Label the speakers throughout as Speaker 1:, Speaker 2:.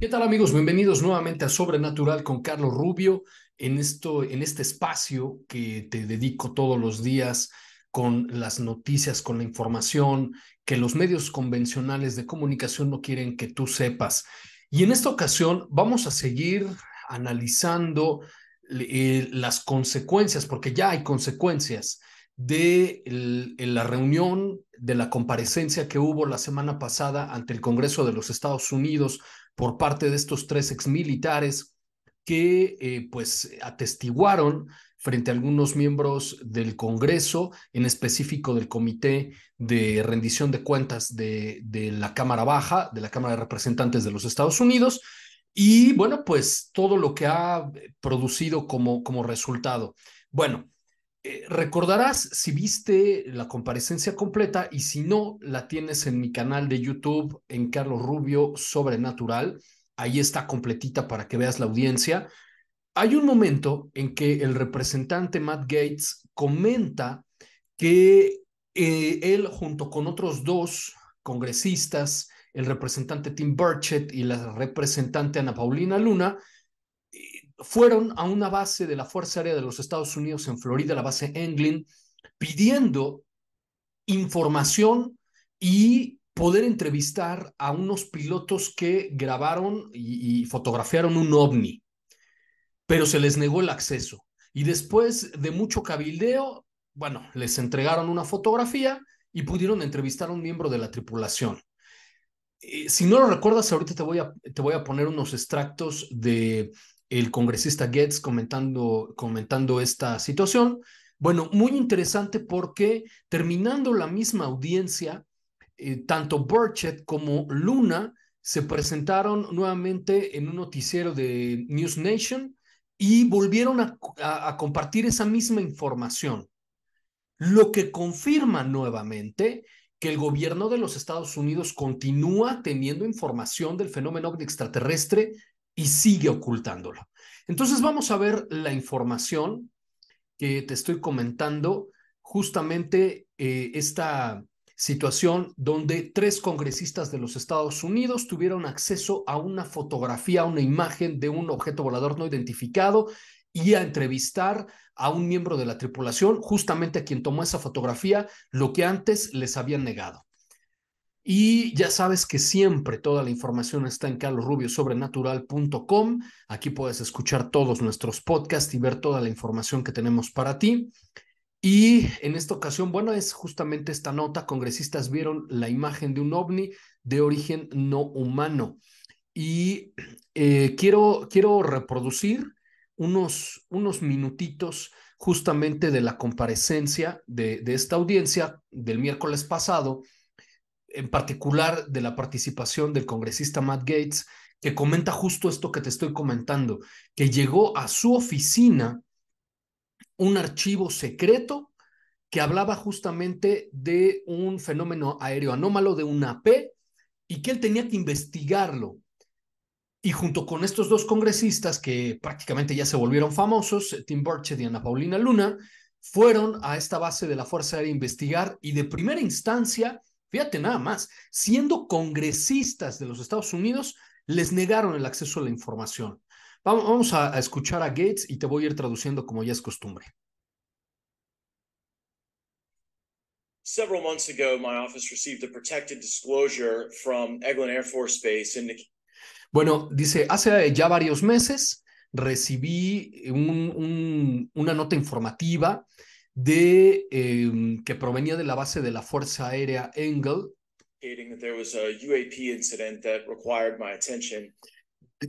Speaker 1: ¿Qué tal amigos? Bienvenidos nuevamente a Sobrenatural con Carlos Rubio en, esto, en este espacio que te dedico todos los días con las noticias, con la información que los medios convencionales de comunicación no quieren que tú sepas. Y en esta ocasión vamos a seguir analizando eh, las consecuencias, porque ya hay consecuencias de la reunión de la comparecencia que hubo la semana pasada ante el Congreso de los Estados Unidos por parte de estos tres exmilitares que eh, pues atestiguaron frente a algunos miembros del Congreso, en específico del Comité de Rendición de Cuentas de, de la Cámara Baja, de la Cámara de Representantes de los Estados Unidos, y bueno, pues todo lo que ha producido como, como resultado. Bueno, eh, recordarás si viste la comparecencia completa y si no, la tienes en mi canal de YouTube en Carlos Rubio Sobrenatural. Ahí está completita para que veas la audiencia. Hay un momento en que el representante Matt Gates comenta que eh, él junto con otros dos congresistas, el representante Tim Burchett y la representante Ana Paulina Luna, fueron a una base de la Fuerza Aérea de los Estados Unidos en Florida, la base Englin, pidiendo información y poder entrevistar a unos pilotos que grabaron y, fotografiaron un ovni, pero se les negó el acceso. Y después de mucho cabildeo, bueno, les entregaron una fotografía y pudieron entrevistar a un miembro de la tripulación. Eh, si no lo recuerdas, ahorita te voy, a, te voy a poner unos extractos de el congresista Getz comentando, comentando esta situación. Bueno, muy interesante porque terminando la misma audiencia, eh, tanto Burchett como Luna se presentaron nuevamente en un noticiero de News Nation y volvieron a, compartir esa misma información, lo que confirma nuevamente que el gobierno de los Estados Unidos continúa teniendo información del fenómeno extraterrestre y sigue ocultándolo. Entonces vamos a ver la información que te estoy comentando, justamente eh, esta situación donde tres congresistas de los Estados Unidos tuvieron acceso a una fotografía, una imagen de un objeto volador no identificado y a entrevistar a un miembro de la tripulación, justamente a quien tomó esa fotografía, lo que antes les habían negado. Y ya sabes que siempre toda la información está en carlosrubiosobrenatural.com. Aquí puedes escuchar todos nuestros podcasts y ver toda la información que tenemos para ti. Y en esta ocasión, bueno, es justamente esta nota. Congresistas vieron la imagen de un ovni de origen no humano. Y eh, quiero, quiero reproducir unos, unos minutitos justamente de la comparecencia de, de esta audiencia del miércoles pasado en particular de la participación del congresista Matt Gates, que comenta justo esto que te estoy comentando, que llegó a su oficina un archivo secreto que hablaba justamente de un fenómeno aéreo anómalo, de una AP, y que él tenía que investigarlo. Y junto con estos dos congresistas que prácticamente ya se volvieron famosos, Tim Burchett y Ana Paulina Luna, fueron a esta base de la Fuerza Aérea a investigar y de primera instancia Fíjate nada más, siendo congresistas de los Estados Unidos, les negaron el acceso a la información. Vamos a, a escuchar a Gates y te voy a ir traduciendo como ya es costumbre.
Speaker 2: Several months ago, my office received a protected disclosure from Eglin Air Force Base indicating
Speaker 1: Bueno, dice, hace ya varios meses recibí un- un- una nota informativa de, em, que provenía de la base de la Fuerza Aérea Engel,
Speaker 2: that there was a UAP incident that required my attention.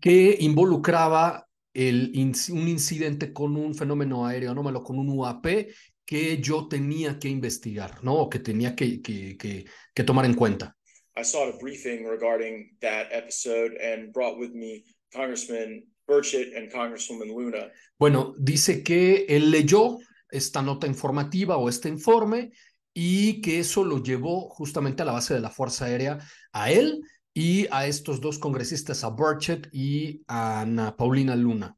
Speaker 1: que involucraba el, un incidente con un fenómeno aéreo anómalo, con un UAP, que yo tenía que investigar, ¿no? O que tenía que, que, que, que tomar en cuenta.
Speaker 2: I sought a briefing regarding that episode and brought with me Congressman Burchett and Congresswoman Luna.
Speaker 1: Bueno, dice que él leyó esta nota informativa o este informe y que eso lo llevó justamente a la base de la Fuerza Aérea, a él y a estos dos congresistas, a Burchett y a Ana Paulina Luna.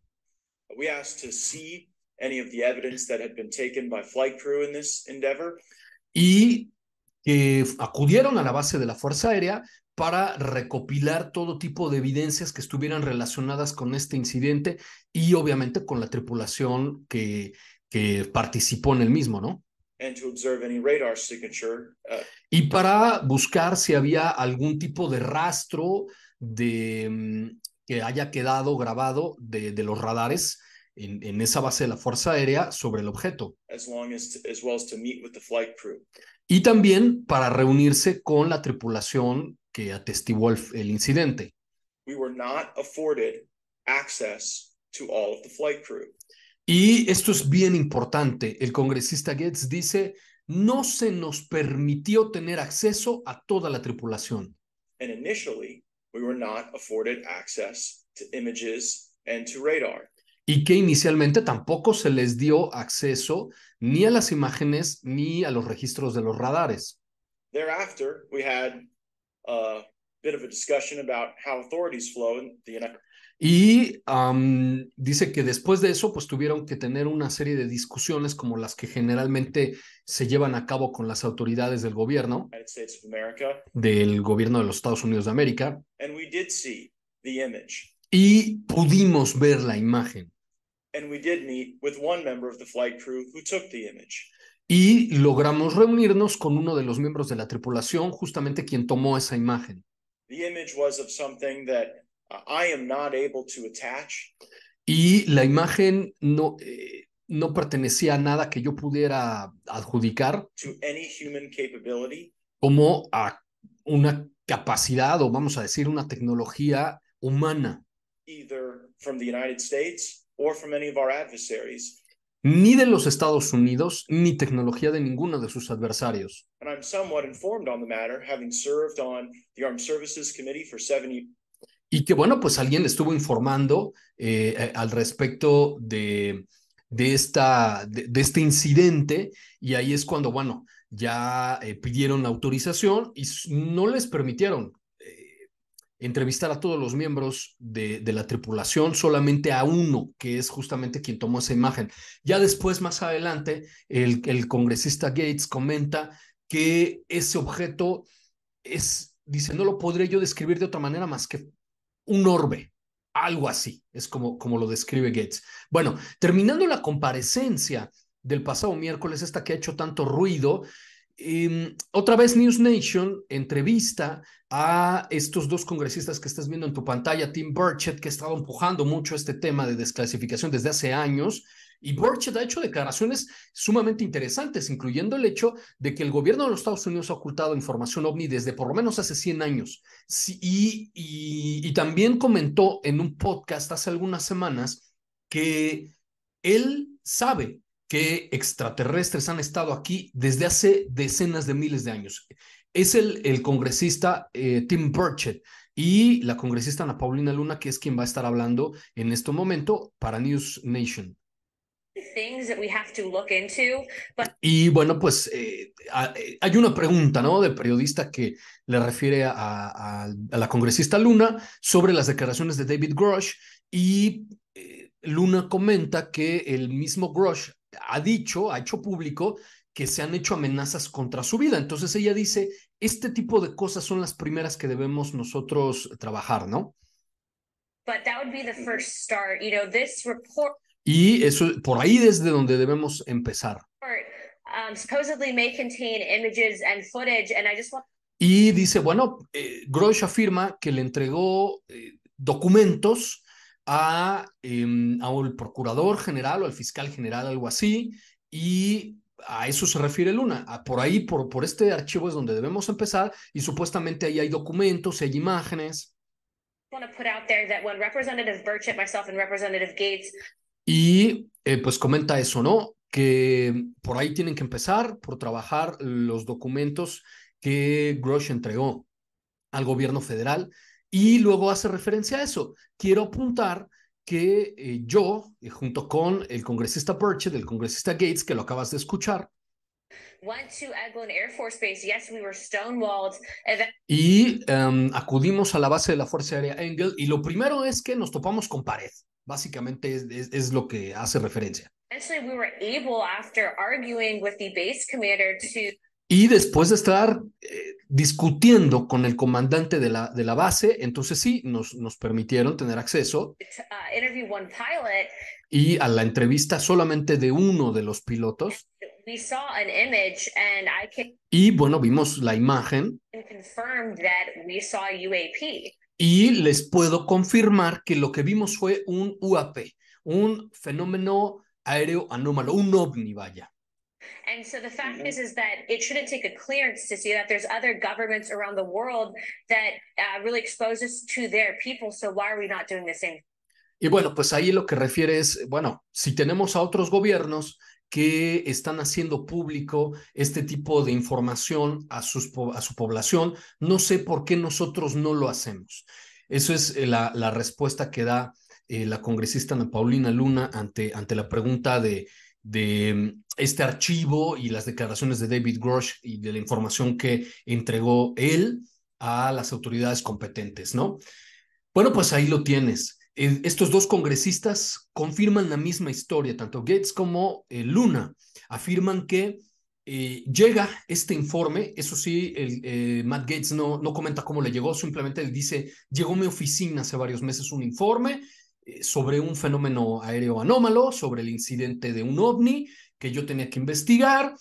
Speaker 2: We asked to see any of the evidence that had been taken by flight crew in this endeavor.
Speaker 1: Y que acudieron a la base de la Fuerza Aérea para recopilar todo tipo de evidencias que estuvieran relacionadas con este incidente y obviamente con la tripulación que, que participó en el mismo, ¿no?
Speaker 2: and to observe any radar signature uh,
Speaker 1: Y para buscar si había algún tipo de rastro de, mm, que haya quedado grabado de, de los radares en, en esa base de la Fuerza Aérea sobre el objeto. Y también para reunirse con la tripulación que atestiguó el, el incidente.
Speaker 2: We were not afforded access to all of the flight crew.
Speaker 1: Y esto es bien importante. El congresista Gates dice, no se nos permitió tener acceso a toda la tripulación.
Speaker 2: And initially, we were not afforded access to images and to radar.
Speaker 1: Y que inicialmente tampoco se les dio acceso ni a las imágenes ni a los registros de los radares.
Speaker 2: Thereafter, we had a bit of a discussion about how authorities flow in the United
Speaker 1: Y dice que después de eso, pues tuvieron que tener una serie de discusiones como las que generalmente se llevan a cabo con las autoridades del gobierno, del gobierno de los Estados Unidos de América,
Speaker 2: and we did see the image.
Speaker 1: y pudimos ver la imagen.
Speaker 2: And we did meet with one member of the flight crew who took the image.
Speaker 1: Y logramos reunirnos con uno de los miembros de la tripulación, justamente quien tomó esa imagen.
Speaker 2: The image was of something that I am not able to attach.
Speaker 1: Y la imagen no, eh, no pertenecía a nada que yo pudiera adjudicar
Speaker 2: to any human capability.
Speaker 1: como a una capacidad o vamos a decir una tecnología humana,
Speaker 2: either from the United States or from any of our adversaries.
Speaker 1: Ni de los Estados Unidos, ni tecnología de ninguno de sus adversarios.
Speaker 2: And I'm somewhat informed on the matter, having served on the Armed Services Committee for seven years.
Speaker 1: Y que bueno, pues alguien estuvo informando eh, eh, al respecto de, de, esta, de, de, este incidente y ahí es cuando, bueno, ya eh, pidieron la autorización y no les permitieron entrevistar a todos los miembros de, la tripulación, solamente a uno, que es justamente quien tomó esa imagen. Ya después, más adelante, el, el congresista Gates comenta que ese objeto es, dice, no lo podré yo describir de otra manera más que un orbe, algo así, es como, como lo describe Gates. Bueno, terminando la comparecencia del pasado miércoles, esta que ha hecho tanto ruido, eh, otra vez News Nation entrevista a estos dos congresistas que estás viendo en tu pantalla, Tim Burchett, que ha estado empujando mucho este tema de desclasificación desde hace años. Y Burchett ha hecho declaraciones sumamente interesantes, incluyendo el hecho de que el gobierno de los Estados Unidos ha ocultado información ovni desde por lo menos hace 100 años. Y también comentó en un podcast hace algunas semanas que él sabe que extraterrestres han estado aquí desde hace decenas de miles de años. Es el, el congresista eh, Tim Burchett y la congresista Ana Paulina Luna, que es quien va a estar hablando en este momento para News Nation.
Speaker 3: Into, but...
Speaker 1: Y bueno, pues eh, hay una pregunta, ¿no? De periodista que le refiere a, a, a, la congresista Luna sobre las declaraciones de David Grush y eh, Luna comenta que el mismo Grush ha dicho, ha hecho público que se han hecho amenazas contra su vida. Entonces ella dice, este tipo de cosas son las primeras que debemos nosotros trabajar, ¿no?
Speaker 3: But that would be the first start. You know, this report
Speaker 1: Y eso, por ahí desde donde debemos empezar.
Speaker 3: um, supposedly may contain images and footage, and I just want
Speaker 1: Y dice, bueno, eh, Grosh afirma que le entregó eh, documentos a, em, al procurador general o al fiscal general, algo así, y a eso se refiere Luna. A por ahí, por, por este archivo es donde debemos empezar, y supuestamente ahí hay documentos, hay imágenes. Y eh, pues comenta eso, ¿no? Que por ahí tienen que empezar por trabajar los documentos que Grosh entregó al gobierno federal y luego hace referencia a eso. Quiero apuntar que eh, yo, eh, junto con el congresista Burchett, el congresista Gates, que lo acabas de escuchar, y em, acudimos a la base de la Fuerza Aérea Engel y lo primero es que nos topamos con pared. Básicamente es, es- es lo que hace referencia. Y después de estar eh, discutiendo con el comandante de la, de la base, entonces sí, nos, nos permitieron tener acceso
Speaker 3: uh, interview one pilot.
Speaker 1: y a la entrevista solamente de uno de los pilotos.
Speaker 3: We saw an image, and I can
Speaker 1: Y bueno, vimos la imagen
Speaker 3: confirm that we saw a UAP.
Speaker 1: y les puedo confirmar que lo que vimos fue un UAP, un fenómeno aéreo anómalo, un ovni, vaya.
Speaker 3: And so the fact is, is that it shouldn't take a clearance to see that there's other governments around the world that uh, really expose us to their people. So why are we not doing the same?
Speaker 1: Y bueno, pues ahí lo que refiere es, bueno, si tenemos a otros gobiernos que están haciendo público este tipo de información a, sus, a su población, no sé por qué nosotros no lo hacemos. Eso es eh, la, la respuesta que da eh, la congresista Ana Paulina Luna ante, ante la pregunta de, de mm, este archivo y las declaraciones de David Grosh y de la información que entregó él a las autoridades competentes, ¿no? Bueno, pues ahí lo tienes. Eh, estos dos congresistas confirman la misma historia, tanto Gates como eh, Luna. Afirman que eh, llega este informe, eso sí, Matt Gates no, no comenta cómo le llegó, simplemente dice, llegó a mi oficina hace varios meses un informe sobre un fenómeno aéreo anómalo, sobre el incidente de un ovni que yo tenía que investigar.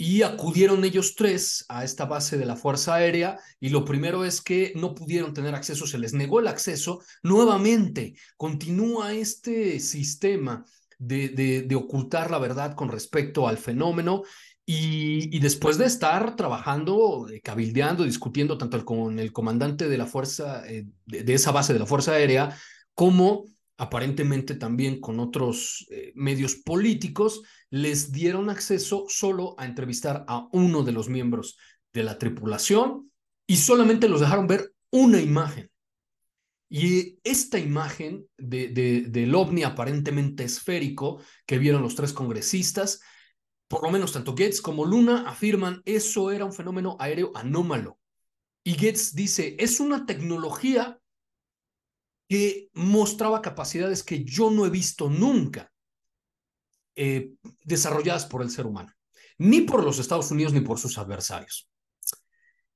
Speaker 1: Y acudieron ellos tres a esta base de la Fuerza Aérea y lo primero es que no pudieron tener acceso, se les negó el acceso. Nuevamente, continúa este sistema de, de, ocultar la verdad con respecto al fenómeno y, y, después de estar trabajando, eh, cabildeando, discutiendo tanto con el comandante de la Fuerza, eh, de, esa base de la Fuerza Aérea, como aparentemente también con otros eh, medios políticos, les dieron acceso solo a entrevistar a uno de los miembros de la tripulación y solamente los dejaron ver una imagen. Y esta imagen de, de, del ovni aparentemente esférico que vieron los tres congresistas, por lo menos tanto Gates como Luna afirman eso era un fenómeno aéreo anómalo. Y Gates dice, es una tecnología que mostraba capacidades que yo no he visto nunca eh, desarrolladas por el ser humano, ni por los Estados Unidos ni por sus adversarios.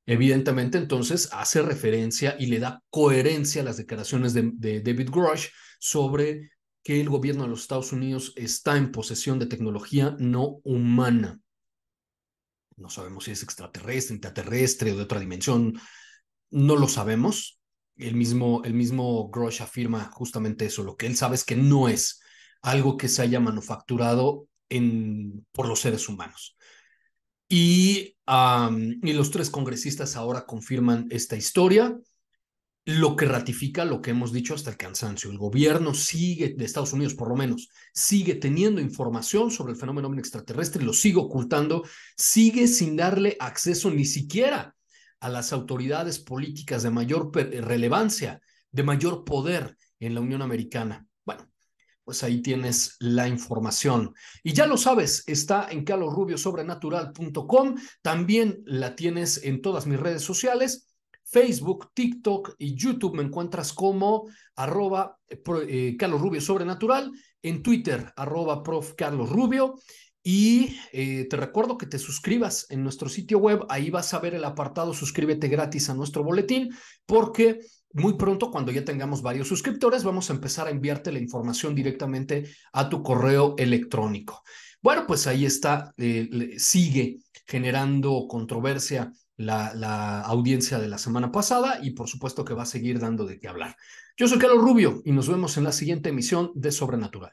Speaker 1: Evidentemente, entonces hace referencia y le da coherencia a las declaraciones de, de David Grush sobre que el gobierno de los Estados Unidos está en posesión de tecnología no humana. No sabemos si es extraterrestre, intraterrestre o de otra dimensión. No lo sabemos. El mismo, el mismo Grush afirma justamente eso. Lo que él sabe es que no es algo que se haya manufacturado en, por los seres humanos. Y, y los tres congresistas ahora confirman esta historia, lo que ratifica lo que hemos dicho hasta el cansancio. El gobierno sigue, de Estados Unidos por lo menos, sigue teniendo información sobre el fenómeno extraterrestre, lo sigue ocultando, sigue sin darle acceso ni siquiera a las autoridades políticas de mayor relevancia, de mayor poder en la Unión Americana. Bueno, pues ahí tienes la información. Y ya lo sabes, está en calorrubiosobrenatural.com. También la tienes en todas mis redes sociales. Facebook, TikTok y YouTube me encuentras como arroba eh, Carlos Rubio Sobrenatural, en Twitter arroba prof Carlos Rubio y eh, te recuerdo que te suscribas en nuestro sitio web, ahí vas a ver el apartado suscríbete gratis a nuestro boletín porque muy pronto, cuando ya tengamos varios suscriptores, vamos a empezar a enviarte la información directamente a tu correo electrónico. Bueno, pues ahí está, eh, sigue generando controversia la, la, audiencia de la semana pasada y por supuesto que va a seguir dando de qué hablar. Yo soy Carlos Rubio y nos vemos en la siguiente emisión de Sobrenatural.